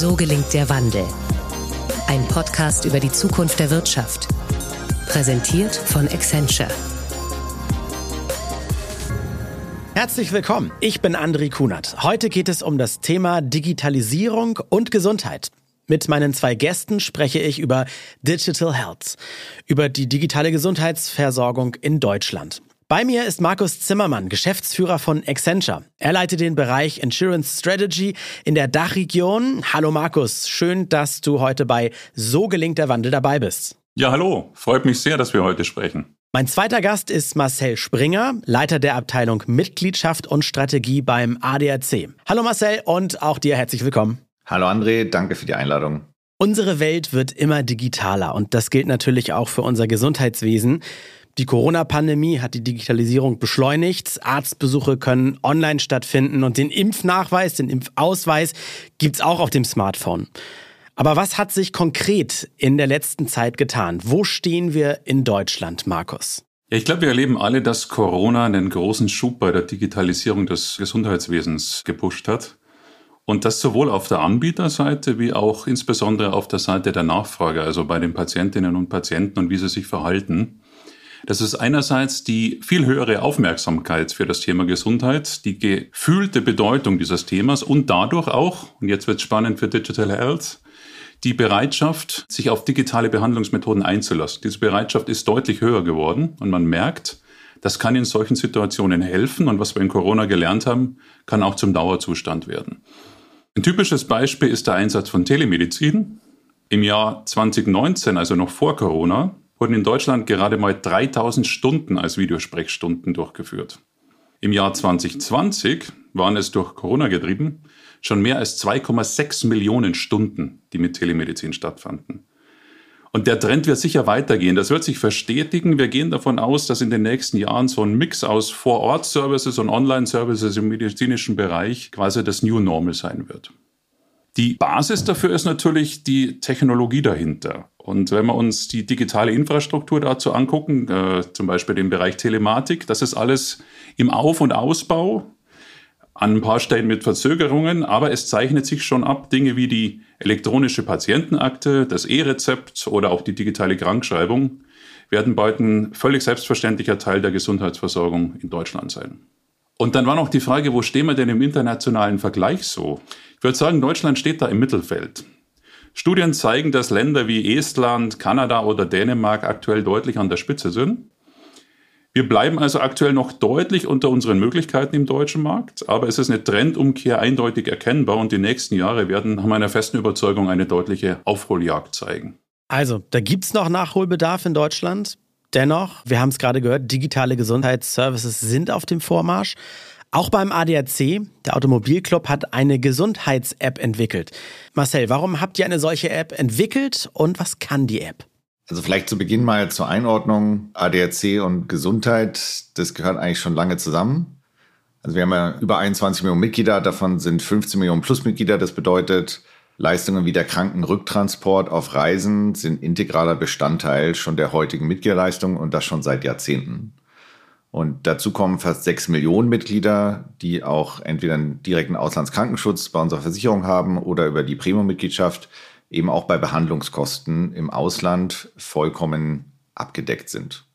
So gelingt der Wandel. Ein Podcast über die Zukunft der Wirtschaft. Präsentiert von Accenture. Herzlich willkommen. Ich bin André Kunert. Heute geht es um das Thema Digitalisierung und Gesundheit. Mit meinen zwei Gästen spreche ich über Digital Health, über die digitale Gesundheitsversorgung in Deutschland. Bei mir ist Markus Zimmermann, Geschäftsführer von Accenture. Er leitet den Bereich Insurance Strategy in der Dachregion. Hallo Markus, schön, dass du heute bei So gelingt der Wandel dabei bist. Ja, hallo, freut mich sehr, dass wir heute sprechen. Mein zweiter Gast ist Marcel Springer, Leiter der Abteilung Mitgliedschaft und Strategie beim ADAC. Hallo Marcel und auch dir herzlich willkommen. Hallo André, danke für die Einladung. Unsere Welt wird immer digitaler und das gilt natürlich auch für unser Gesundheitswesen. Die Corona-Pandemie hat die Digitalisierung beschleunigt. Arztbesuche können online stattfinden und den Impfnachweis, den Impfausweis gibt's auch auf dem Smartphone. Aber was hat sich konkret in der letzten Zeit getan? Wo stehen wir in Deutschland, Markus? Ich glaube, wir erleben alle, dass Corona einen großen Schub bei der Digitalisierung des Gesundheitswesens gepusht hat. Und das sowohl auf der Anbieterseite wie auch insbesondere auf der Seite der Nachfrage, also bei den Patientinnen und Patienten und wie sie sich verhalten. Das ist einerseits die viel höhere Aufmerksamkeit für das Thema Gesundheit, die gefühlte Bedeutung dieses Themas und dadurch auch, und jetzt wird es spannend für Digital Health, die Bereitschaft, sich auf digitale Behandlungsmethoden einzulassen. Diese Bereitschaft ist deutlich höher geworden und man merkt, das kann in solchen Situationen helfen und was wir in Corona gelernt haben, kann auch zum Dauerzustand werden. Ein typisches Beispiel ist der Einsatz von Telemedizin. Im Jahr 2019, also noch vor Corona, wurden in Deutschland gerade mal 3000 Stunden als Videosprechstunden durchgeführt. Im Jahr 2020 waren es durch Corona getrieben schon mehr als 2,6 Millionen Stunden, die mit Telemedizin stattfanden. Und der Trend wird sicher weitergehen. Das wird sich verstetigen. Wir gehen davon aus, dass in den nächsten Jahren so ein Mix aus Vor-Ort-Services und Online-Services im medizinischen Bereich quasi das New Normal sein wird. Die Basis dafür ist natürlich die Technologie dahinter. Und wenn wir uns die digitale Infrastruktur dazu angucken, äh, zum Beispiel den Bereich Telematik, das ist alles im Auf- und Ausbau, an ein paar Stellen mit Verzögerungen, aber es zeichnet sich schon ab, Dinge wie die elektronische Patientenakte, das E-Rezept oder auch die digitale Krankschreibung werden bald ein völlig selbstverständlicher Teil der Gesundheitsversorgung in Deutschland sein. Und dann war noch die Frage, wo stehen wir denn im internationalen Vergleich so? Ich würde sagen, Deutschland steht da im Mittelfeld. Studien zeigen, dass Länder wie Estland, Kanada oder Dänemark aktuell deutlich an der Spitze sind. Wir bleiben also aktuell noch deutlich unter unseren Möglichkeiten im deutschen Markt, aber es ist eine Trendumkehr eindeutig erkennbar und die nächsten Jahre werden nach meiner festen Überzeugung eine deutliche Aufholjagd zeigen. Also, da gibt es noch Nachholbedarf in Deutschland. Dennoch, wir haben es gerade gehört, digitale Gesundheitsservices sind auf dem Vormarsch. Auch beim ADAC, der Automobilclub, hat eine Gesundheits-App entwickelt. Marcel, warum habt ihr eine solche App entwickelt und was kann die App? Also vielleicht zu Beginn mal zur Einordnung. ADAC und Gesundheit, das gehört eigentlich schon lange zusammen. Also wir haben ja über 21 Millionen Mitglieder, davon sind 15 Millionen Plusmitglieder. Das bedeutet, Leistungen wie der Krankenrücktransport auf Reisen sind integraler Bestandteil schon der heutigen Mitgliederleistung und das schon seit Jahrzehnten. Und dazu kommen fast sechs Millionen Mitglieder, die auch entweder einen direkten Auslandskrankenschutz bei unserer Versicherung haben oder über die Premium-Mitgliedschaft eben auch bei Behandlungskosten im Ausland vollkommen abgedeckt sind.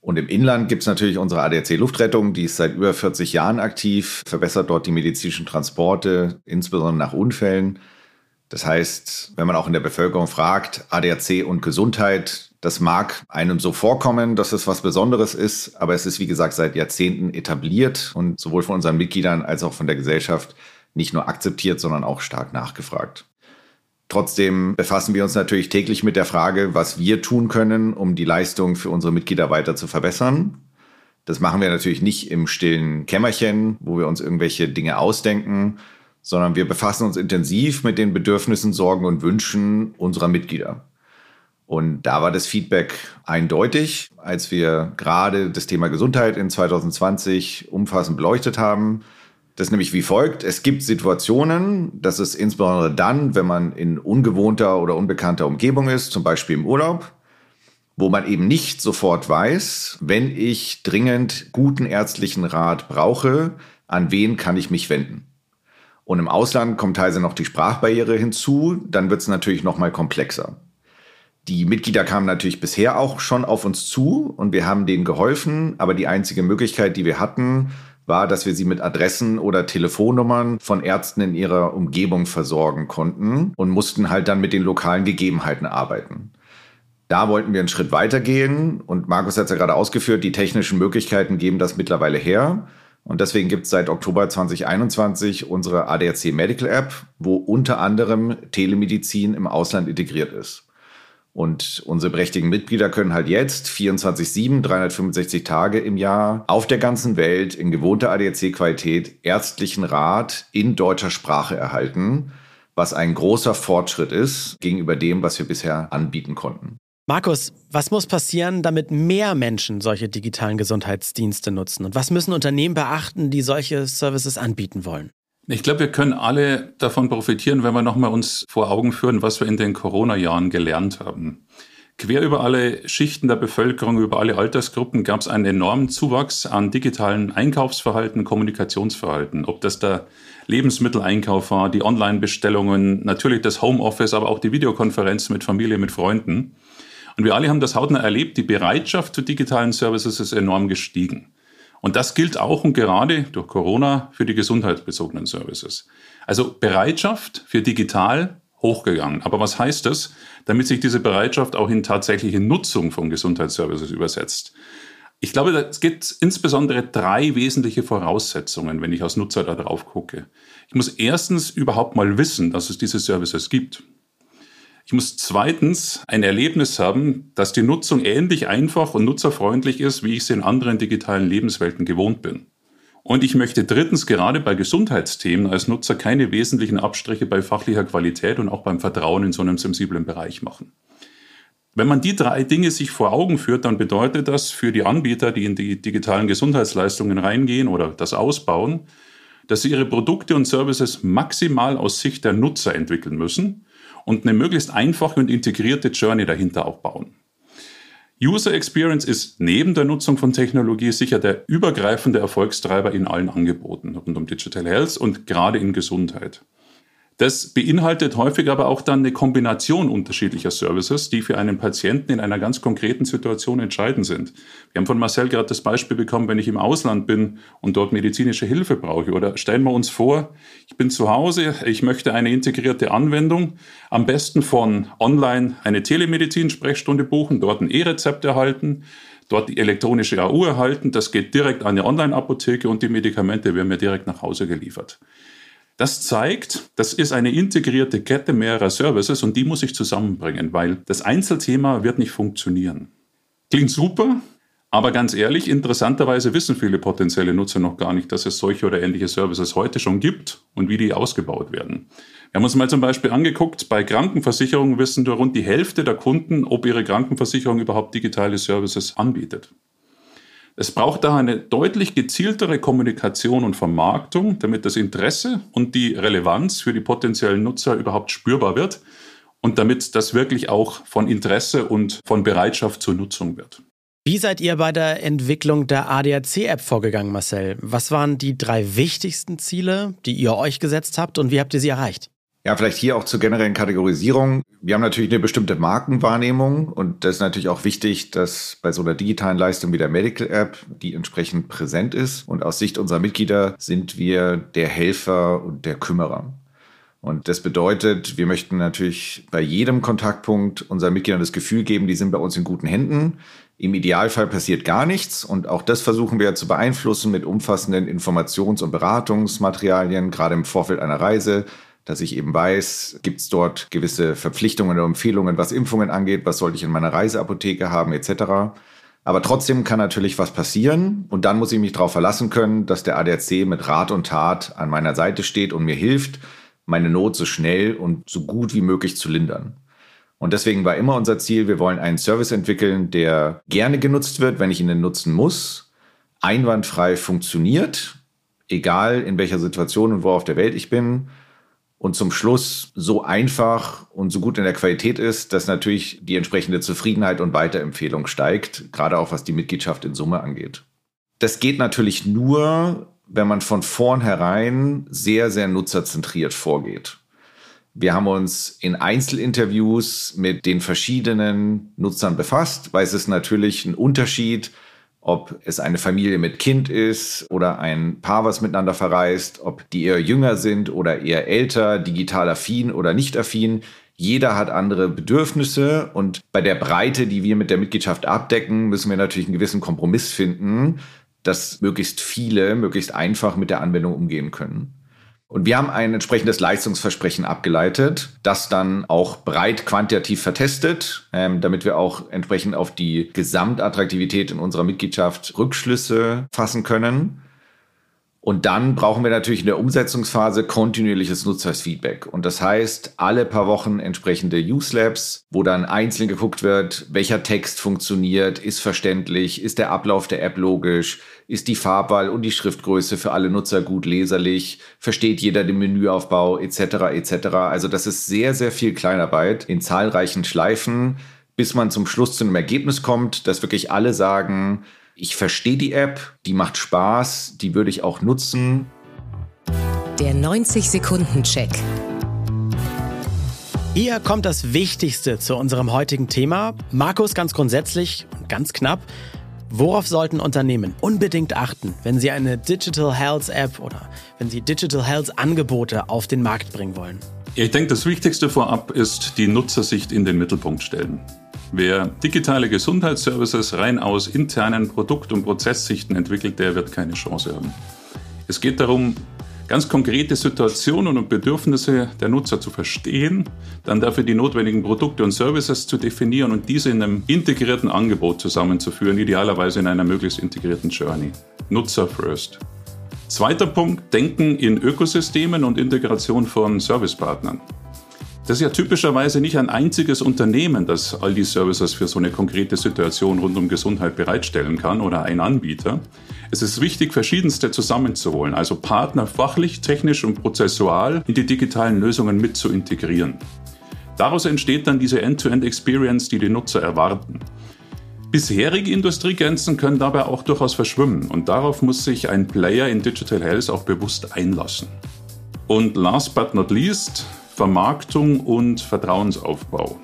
Und im Inland gibt es natürlich unsere ADAC Luftrettung, die ist seit über 40 Jahren aktiv, verbessert dort die medizinischen Transporte, insbesondere nach Unfällen. Das heißt, wenn man auch in der Bevölkerung fragt, ADAC und Gesundheit, das mag einem so vorkommen, dass es was Besonderes ist, aber es ist, wie gesagt, seit Jahrzehnten etabliert und sowohl von unseren Mitgliedern als auch von der Gesellschaft nicht nur akzeptiert, sondern auch stark nachgefragt. Trotzdem befassen wir uns natürlich täglich mit der Frage, was wir tun können, um die Leistung für unsere Mitglieder weiter zu verbessern. Das machen wir natürlich nicht im stillen Kämmerchen, wo wir uns irgendwelche Dinge ausdenken, sondern wir befassen uns intensiv mit den Bedürfnissen, Sorgen und Wünschen unserer Mitglieder. Und da war das Feedback eindeutig, als wir gerade das Thema Gesundheit in 2020 umfassend beleuchtet haben das ist nämlich wie folgt. Es gibt Situationen, das ist insbesondere dann, wenn man in ungewohnter oder unbekannter Umgebung ist, zum Beispiel im Urlaub, wo man eben nicht sofort weiß, wenn ich dringend guten ärztlichen Rat brauche, an wen kann ich mich wenden. Und im Ausland kommt teilweise noch die Sprachbarriere hinzu, dann wird es natürlich noch mal komplexer. Die Mitglieder kamen natürlich bisher auch schon auf uns zu und wir haben denen geholfen, aber die einzige Möglichkeit, die wir hatten, war, dass wir sie mit Adressen oder Telefonnummern von Ärzten in ihrer Umgebung versorgen konnten und mussten halt dann mit den lokalen Gegebenheiten arbeiten. Da wollten wir einen Schritt weitergehen und Markus hat es ja gerade ausgeführt, die technischen Möglichkeiten geben das mittlerweile her. Und deswegen gibt es seit Oktober 2021 unsere ADAC Medical App, wo unter anderem Telemedizin im Ausland integriert ist. Und unsere prächtigen Mitglieder können halt jetzt 24-7, 365 Tage im Jahr auf der ganzen Welt in gewohnter ADAC-Qualität ärztlichen Rat in deutscher Sprache erhalten, was ein großer Fortschritt ist gegenüber dem, was wir bisher anbieten konnten. Markus, was muss passieren, damit mehr Menschen solche digitalen Gesundheitsdienste nutzen? Und was müssen Unternehmen beachten, die solche Services anbieten wollen? Ich glaube, wir können alle davon profitieren, wenn wir nochmal uns vor Augen führen, was wir in den Corona-Jahren gelernt haben. Quer über alle Schichten der Bevölkerung, über alle Altersgruppen gab es einen enormen Zuwachs an digitalen Einkaufsverhalten, Kommunikationsverhalten. Ob das der Lebensmitteleinkauf war, die Online-Bestellungen, natürlich das Homeoffice, aber auch die Videokonferenzen mit Familie, mit Freunden. Und wir alle haben das hautnah erlebt, die Bereitschaft zu digitalen Services ist enorm gestiegen. Und das gilt auch und gerade durch Corona für die gesundheitsbezogenen Services. Also Bereitschaft für digital hochgegangen. Aber was heißt das? Damit sich diese Bereitschaft auch in tatsächliche Nutzung von Gesundheitsservices übersetzt. Ich glaube, es gibt insbesondere drei wesentliche Voraussetzungen, wenn ich als Nutzer da drauf gucke. Ich muss erstens überhaupt mal wissen, dass es diese Services gibt. Ich muss zweitens ein Erlebnis haben, dass die Nutzung ähnlich einfach und nutzerfreundlich ist, wie ich sie in anderen digitalen Lebenswelten gewohnt bin. Und ich möchte drittens gerade bei Gesundheitsthemen als Nutzer keine wesentlichen Abstriche bei fachlicher Qualität und auch beim Vertrauen in so einem sensiblen Bereich machen. Wenn man die drei Dinge sich vor Augen führt, dann bedeutet das für die Anbieter, die in die digitalen Gesundheitsleistungen reingehen oder das ausbauen, dass sie ihre Produkte und Services maximal aus Sicht der Nutzer entwickeln müssen und eine möglichst einfache und integrierte Journey dahinter auch bauen. User Experience ist neben der Nutzung von Technologie sicher der übergreifende Erfolgstreiber in allen Angeboten rund um Digital Health und gerade in Gesundheit. Das beinhaltet häufig aber auch dann eine Kombination unterschiedlicher Services, die für einen Patienten in einer ganz konkreten Situation entscheidend sind. Wir haben von Marcel gerade das Beispiel bekommen, wenn ich im Ausland bin und dort medizinische Hilfe brauche. Oder stellen wir uns vor, ich bin zu Hause, ich möchte eine integrierte Anwendung, am besten von online eine Telemedizin-Sprechstunde buchen, dort ein E-Rezept erhalten, dort die elektronische AU erhalten. Das geht direkt an die Online-Apotheke und die Medikamente werden mir direkt nach Hause geliefert. Das zeigt, das ist eine integrierte Kette mehrerer Services und die muss ich zusammenbringen, weil das Einzelthema wird nicht funktionieren. Klingt super, aber ganz ehrlich, interessanterweise wissen viele potenzielle Nutzer noch gar nicht, dass es solche oder ähnliche Services heute schon gibt und wie die ausgebaut werden. Wir haben uns mal zum Beispiel angeguckt, bei Krankenversicherungen wissen nur rund die Hälfte der Kunden, ob ihre Krankenversicherung überhaupt digitale Services anbietet. Es braucht daher eine deutlich gezieltere Kommunikation und Vermarktung, damit das Interesse und die Relevanz für die potenziellen Nutzer überhaupt spürbar wird und damit das wirklich auch von Interesse und von Bereitschaft zur Nutzung wird. Wie seid ihr bei der Entwicklung der ADAC-App vorgegangen, Marcel? Was waren die drei wichtigsten Ziele, die ihr euch gesetzt habt und wie habt ihr sie erreicht? Ja, vielleicht hier auch zur generellen Kategorisierung. Wir haben natürlich eine bestimmte Markenwahrnehmung und das ist natürlich auch wichtig, dass bei so einer digitalen Leistung wie der Medical App die entsprechend präsent ist. Und aus Sicht unserer Mitglieder sind wir der Helfer und der Kümmerer. Und das bedeutet, wir möchten natürlich bei jedem Kontaktpunkt unseren Mitgliedern das Gefühl geben, die sind bei uns in guten Händen. Im Idealfall passiert gar nichts und auch das versuchen wir zu beeinflussen mit umfassenden Informations- und Beratungsmaterialien, gerade im Vorfeld einer Reise, dass ich eben weiß, gibt es dort gewisse Verpflichtungen oder Empfehlungen, was Impfungen angeht, was sollte ich in meiner Reiseapotheke haben, etc. Aber trotzdem kann natürlich was passieren und dann muss ich mich darauf verlassen können, dass der ADAC mit Rat und Tat an meiner Seite steht und mir hilft, meine Not so schnell und so gut wie möglich zu lindern. Und deswegen war immer unser Ziel, wir wollen einen Service entwickeln, der gerne genutzt wird, wenn ich ihn nutzen muss, einwandfrei funktioniert, egal in welcher Situation und wo auf der Welt ich bin und zum Schluss so einfach und so gut in der Qualität ist, dass natürlich die entsprechende Zufriedenheit und Weiterempfehlung steigt, gerade auch was die Mitgliedschaft in Summe angeht. Das geht natürlich nur, wenn man von vornherein sehr, sehr nutzerzentriert vorgeht. Wir haben uns in Einzelinterviews mit den verschiedenen Nutzern befasst, weil es ist natürlich ein Unterschied, ob es eine Familie mit Kind ist oder ein Paar, was miteinander verreist, ob die eher jünger sind oder eher älter, digital affin oder nicht affin. Jeder hat andere Bedürfnisse und bei der Breite, die wir mit der Mitgliedschaft abdecken, müssen wir natürlich einen gewissen Kompromiss finden, dass möglichst viele möglichst einfach mit der Anwendung umgehen können. Und wir haben ein entsprechendes Leistungsversprechen abgeleitet, das dann auch breit quantitativ vertestet, ähm, damit wir auch entsprechend auf die Gesamtattraktivität in unserer Mitgliedschaft Rückschlüsse fassen können. Und dann brauchen wir natürlich in der Umsetzungsphase kontinuierliches Nutzersfeedback. Und das heißt, alle paar Wochen entsprechende Use Labs, wo dann einzeln geguckt wird, welcher Text funktioniert, ist verständlich, ist der Ablauf der App logisch, ist die Farbwahl und die Schriftgröße für alle Nutzer gut leserlich, versteht jeder den Menüaufbau etc. etc. Also das ist sehr, sehr viel Kleinarbeit in zahlreichen Schleifen, bis man zum Schluss zu einem Ergebnis kommt, dass wirklich alle sagen, ich verstehe die App, die macht Spaß, die würde ich auch nutzen. Der 90-Sekunden-Check. Hier kommt das Wichtigste zu unserem heutigen Thema. Markus, ganz grundsätzlich und ganz knapp. Worauf sollten Unternehmen unbedingt achten, wenn sie eine Digital Health App oder wenn sie Digital Health Angebote auf den Markt bringen wollen? Ich denke, das Wichtigste vorab ist die Nutzersicht in den Mittelpunkt stellen. Wer digitale Gesundheitsservices rein aus internen Produkt- und Prozesssichten entwickelt, der wird keine Chance haben. Es geht darum, ganz konkrete Situationen und Bedürfnisse der Nutzer zu verstehen, dann dafür die notwendigen Produkte und Services zu definieren und diese in einem integrierten Angebot zusammenzuführen, idealerweise in einer möglichst integrierten Journey. Nutzer first. Zweiter Punkt, Denken in Ökosystemen und Integration von Servicepartnern. Das ist ja typischerweise nicht ein einziges Unternehmen, das all die Services für so eine konkrete Situation rund um Gesundheit bereitstellen kann oder ein Anbieter. Es ist wichtig, verschiedenste zusammenzuholen, also Partner fachlich, technisch und prozessual in die digitalen Lösungen mit zu integrieren. Daraus entsteht dann diese End-to-End-Experience, die die Nutzer erwarten. Bisherige Industriegrenzen können dabei auch durchaus verschwimmen und darauf muss sich ein Player in Digital Health auch bewusst einlassen. Und last but not least, Vermarktung und Vertrauensaufbau.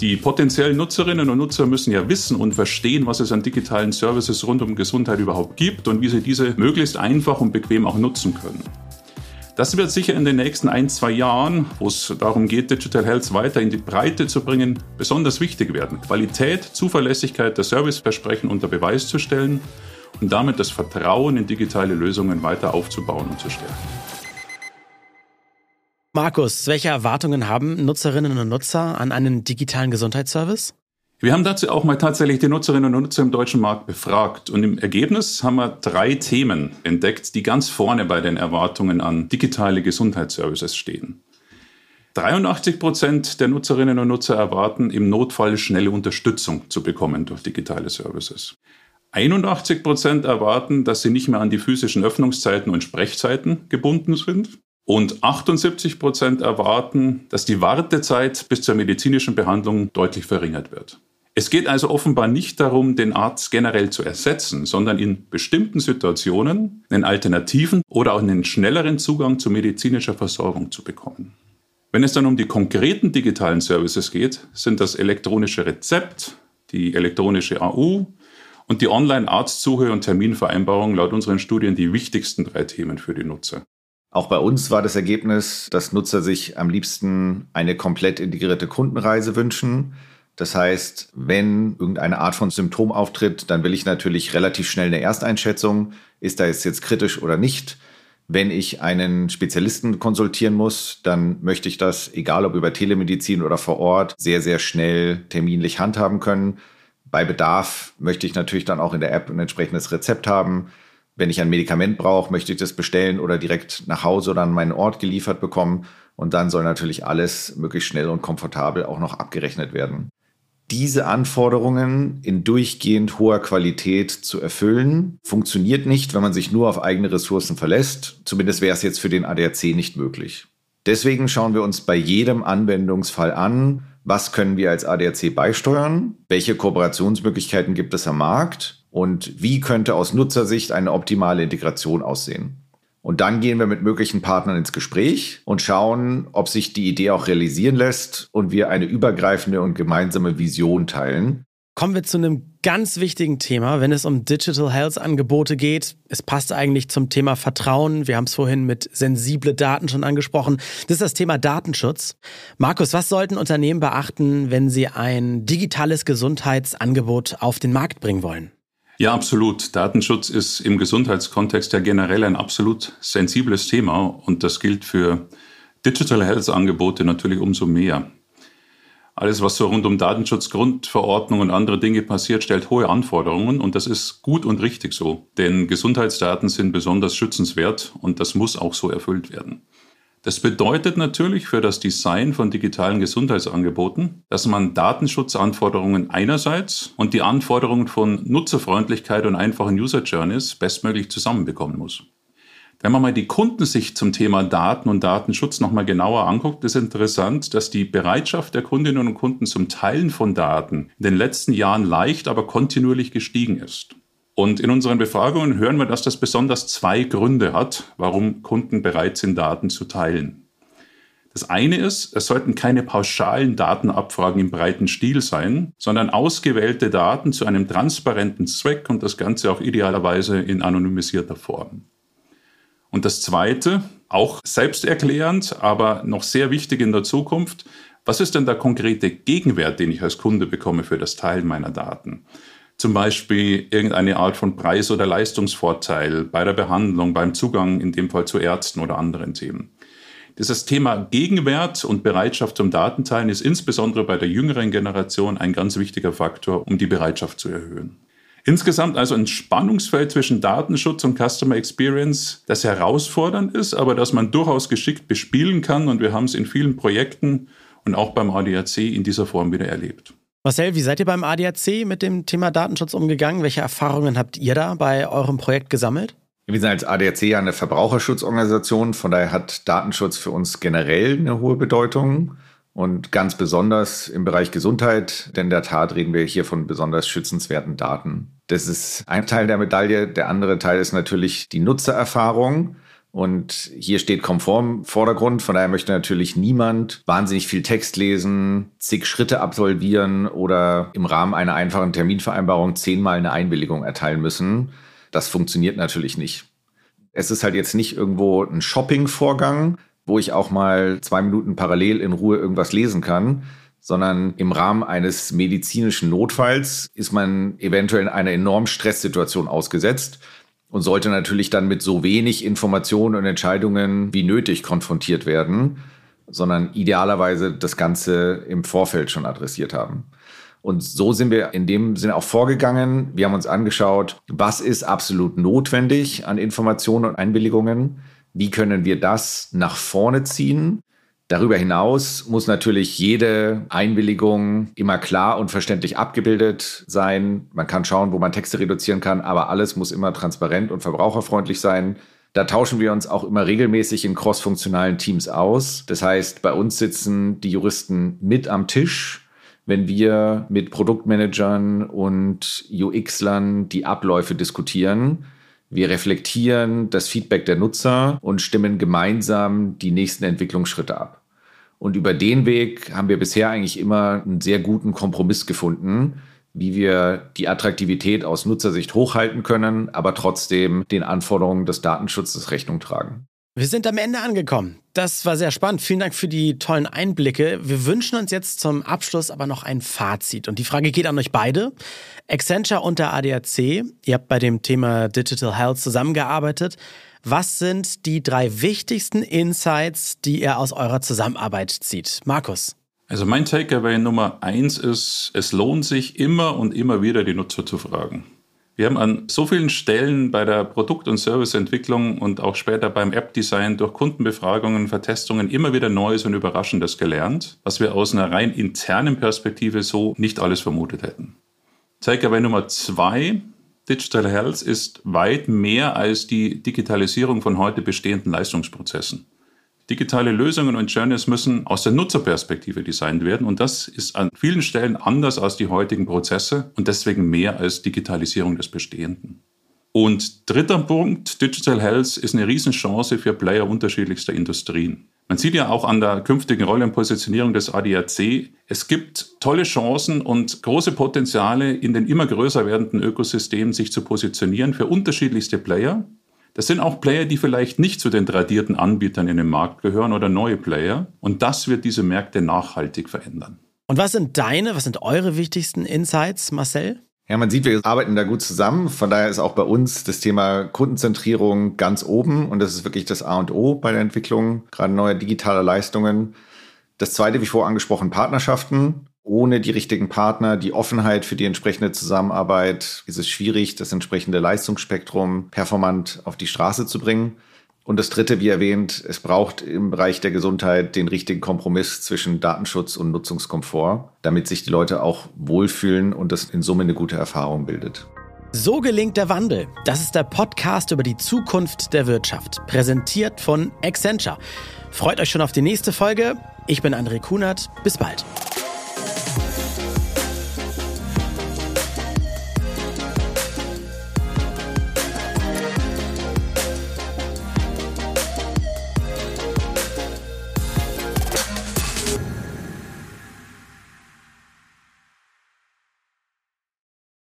Die potenziellen Nutzerinnen und Nutzer müssen ja wissen und verstehen, was es an digitalen Services rund um Gesundheit überhaupt gibt und wie sie diese möglichst einfach und bequem auch nutzen können. Das wird sicher in den nächsten ein, zwei Jahren, wo es darum geht, Digital Health weiter in die Breite zu bringen, besonders wichtig werden. Qualität, Zuverlässigkeit der Serviceversprechen unter Beweis zu stellen und damit das Vertrauen in digitale Lösungen weiter aufzubauen und zu stärken. Markus, welche Erwartungen haben Nutzerinnen und Nutzer an einen digitalen Gesundheitsservice? Wir haben dazu auch mal tatsächlich die Nutzerinnen und Nutzer im deutschen Markt befragt und im Ergebnis haben wir drei Themen entdeckt, die ganz vorne bei den Erwartungen an digitale Gesundheitsservices stehen. 83 Prozent der Nutzerinnen und Nutzer erwarten im Notfall schnelle Unterstützung zu bekommen durch digitale Services. 81 Prozent erwarten, dass sie nicht mehr an die physischen Öffnungszeiten und Sprechzeiten gebunden sind. Und 78 Prozent erwarten, dass die Wartezeit bis zur medizinischen Behandlung deutlich verringert wird. Es geht also offenbar nicht darum, den Arzt generell zu ersetzen, sondern in bestimmten Situationen einen alternativen oder auch einen schnelleren Zugang zu medizinischer Versorgung zu bekommen. Wenn es dann um die konkreten digitalen Services geht, sind das elektronische Rezept, die elektronische AU und die Online-Arztsuche und Terminvereinbarung laut unseren Studien die wichtigsten drei Themen für die Nutzer. Auch bei uns war das Ergebnis, dass Nutzer sich am liebsten eine komplett integrierte Kundenreise wünschen. Das heißt, wenn irgendeine Art von Symptom auftritt, dann will ich natürlich relativ schnell eine Ersteinschätzung. Ist da jetzt, jetzt kritisch oder nicht? Wenn ich einen Spezialisten konsultieren muss, dann möchte ich das, egal ob über Telemedizin oder vor Ort, sehr, sehr schnell terminlich handhaben können. Bei Bedarf möchte ich natürlich dann auch in der App ein entsprechendes Rezept haben. Wenn ich ein Medikament brauche, möchte ich das bestellen oder direkt nach Hause oder an meinen Ort geliefert bekommen. Und dann soll natürlich alles möglichst schnell und komfortabel auch noch abgerechnet werden. Diese Anforderungen in durchgehend hoher Qualität zu erfüllen, funktioniert nicht, wenn man sich nur auf eigene Ressourcen verlässt. Zumindest wäre es jetzt für den ADAC nicht möglich. Deswegen schauen wir uns bei jedem Anwendungsfall an, was können wir als ADAC beisteuern, welche Kooperationsmöglichkeiten gibt es am Markt und wie könnte aus Nutzersicht eine optimale Integration aussehen. Und dann gehen wir mit möglichen Partnern ins Gespräch und schauen, ob sich die Idee auch realisieren lässt und wir eine übergreifende und gemeinsame Vision teilen. Kommen wir zu einem ganz wichtigen Thema, wenn es um Digital Health Angebote geht. Es passt eigentlich zum Thema Vertrauen. Wir haben es vorhin mit sensible Daten schon angesprochen. Das ist das Thema Datenschutz. Markus, was sollten Unternehmen beachten, wenn sie ein digitales Gesundheitsangebot auf den Markt bringen wollen? Ja, absolut. Datenschutz ist im Gesundheitskontext ja generell ein absolut sensibles Thema und das gilt für Digital Health Angebote natürlich umso mehr. Alles, was so rund um Datenschutz, Grundverordnung und andere Dinge passiert, stellt hohe Anforderungen und das ist gut und richtig so. Denn Gesundheitsdaten sind besonders schützenswert und das muss auch so erfüllt werden. Das bedeutet natürlich für das Design von digitalen Gesundheitsangeboten, dass man Datenschutzanforderungen einerseits und die Anforderungen von Nutzerfreundlichkeit und einfachen User Journeys bestmöglich zusammenbekommen muss. Wenn man mal die Kundensicht zum Thema Daten und Datenschutz nochmal genauer anguckt, ist interessant, dass die Bereitschaft der Kundinnen und Kunden zum Teilen von Daten in den letzten Jahren leicht, aber kontinuierlich gestiegen ist. Und in unseren Befragungen hören wir, dass das besonders zwei Gründe hat, warum Kunden bereit sind, Daten zu teilen. Das eine ist, es sollten keine pauschalen Datenabfragen im breiten Stil sein, sondern ausgewählte Daten zu einem transparenten Zweck und das Ganze auch idealerweise in anonymisierter Form. Und das Zweite, auch selbsterklärend, aber noch sehr wichtig in der Zukunft, was ist denn der konkrete Gegenwert, den ich als Kunde bekomme für das Teilen meiner Daten? Zum Beispiel irgendeine Art von Preis- oder Leistungsvorteil bei der Behandlung, beim Zugang in dem Fall zu Ärzten oder anderen Themen. Dieses Thema Gegenwert und Bereitschaft zum Datenteilen ist insbesondere bei der jüngeren Generation ein ganz wichtiger Faktor, um die Bereitschaft zu erhöhen. Insgesamt also ein Spannungsfeld zwischen Datenschutz und Customer Experience, das herausfordernd ist, aber das man durchaus geschickt bespielen kann. Und wir haben es in vielen Projekten und auch beim ADAC in dieser Form wieder erlebt. Marcel, wie seid ihr beim ADAC mit dem Thema Datenschutz umgegangen? Welche Erfahrungen habt ihr da bei eurem Projekt gesammelt? Wir sind als ADAC ja eine Verbraucherschutzorganisation, von daher hat Datenschutz für uns generell eine hohe Bedeutung und ganz besonders im Bereich Gesundheit, denn in der Tat reden wir hier von besonders schützenswerten Daten. Das ist ein Teil der Medaille. Der andere Teil ist natürlich die Nutzererfahrung. Und hier steht Komfort im Vordergrund. Von daher möchte natürlich niemand wahnsinnig viel Text lesen, zig Schritte absolvieren oder im Rahmen einer einfachen Terminvereinbarung zehnmal eine Einwilligung erteilen müssen. Das funktioniert natürlich nicht. Es ist halt jetzt nicht irgendwo ein Shopping-Vorgang, wo ich auch mal zwei Minuten parallel in Ruhe irgendwas lesen kann, sondern im Rahmen eines medizinischen Notfalls ist man eventuell in einer enormen Stresssituation ausgesetzt und sollte natürlich dann mit so wenig Informationen und Entscheidungen wie nötig konfrontiert werden, sondern idealerweise das Ganze im Vorfeld schon adressiert haben. Und so sind wir in dem Sinne auch vorgegangen. Wir haben uns angeschaut, was ist absolut notwendig an Informationen und Einwilligungen? Wie können wir das nach vorne ziehen? Darüber hinaus muss natürlich jede Einwilligung immer klar und verständlich abgebildet sein. Man kann schauen, wo man Texte reduzieren kann, aber alles muss immer transparent und verbraucherfreundlich sein. Da tauschen wir uns auch immer regelmäßig in crossfunktionalen Teams aus. Das heißt, bei uns sitzen die Juristen mit am Tisch, wenn wir mit Produktmanagern und UX-Lern die Abläufe diskutieren wir reflektieren das Feedback der Nutzer und stimmen gemeinsam die nächsten Entwicklungsschritte ab. Und über den Weg haben wir bisher eigentlich immer einen sehr guten Kompromiss gefunden, wie wir die Attraktivität aus Nutzersicht hochhalten können, aber trotzdem den Anforderungen des Datenschutzes Rechnung tragen. Wir sind am Ende angekommen. Das war sehr spannend. Vielen Dank für die tollen Einblicke. Wir wünschen uns jetzt zum Abschluss aber noch ein Fazit. Und die Frage geht an euch beide. Accenture und der ADAC, ihr habt bei dem Thema Digital Health zusammengearbeitet. Was sind die drei wichtigsten Insights, die ihr aus eurer Zusammenarbeit zieht? Markus. Also mein Takeaway Nummer eins ist, es lohnt sich immer und immer wieder die Nutzer zu fragen. Wir haben an so vielen Stellen bei der Produkt- und Serviceentwicklung und auch später beim App-Design durch Kundenbefragungen, Vertestungen immer wieder Neues und Überraschendes gelernt, was wir aus einer rein internen Perspektive so nicht alles vermutet hätten. Takeaway Nummer zwei. Digital Health ist weit mehr als die Digitalisierung von heute bestehenden Leistungsprozessen. Digitale Lösungen und Journeys müssen aus der Nutzerperspektive designt werden und das ist an vielen Stellen anders als die heutigen Prozesse und deswegen mehr als Digitalisierung des Bestehenden. Und dritter Punkt, Digital Health ist eine Riesenchance für Player unterschiedlichster Industrien. Man sieht ja auch an der künftigen Rolle und Positionierung des ADAC, es gibt tolle Chancen und große Potenziale in den immer größer werdenden Ökosystemen, sich zu positionieren für unterschiedlichste Player. Das sind auch Player, die vielleicht nicht zu den tradierten Anbietern in dem Markt gehören oder neue Player. Und das wird diese Märkte nachhaltig verändern. Und was sind deine, was sind eure wichtigsten Insights, Marcel? Ja, man sieht, wir arbeiten da gut zusammen. Von daher ist auch bei uns das Thema Kundenzentrierung ganz oben und das ist wirklich das A und O bei der Entwicklung, gerade neuer digitaler Leistungen. Das zweite, wie vorher angesprochen, Partnerschaften. Ohne die richtigen Partner, die Offenheit für die entsprechende Zusammenarbeit ist es schwierig, das entsprechende Leistungsspektrum performant auf die Straße zu bringen. Und das Dritte, wie erwähnt, es braucht im Bereich der Gesundheit den richtigen Kompromiss zwischen Datenschutz und Nutzungskomfort, damit sich die Leute auch wohlfühlen und das in Summe eine gute Erfahrung bildet. So gelingt der Wandel. Das ist der Podcast über die Zukunft der Wirtschaft, präsentiert von Accenture. Freut euch schon auf die nächste Folge. Ich bin André Kunert. Bis bald.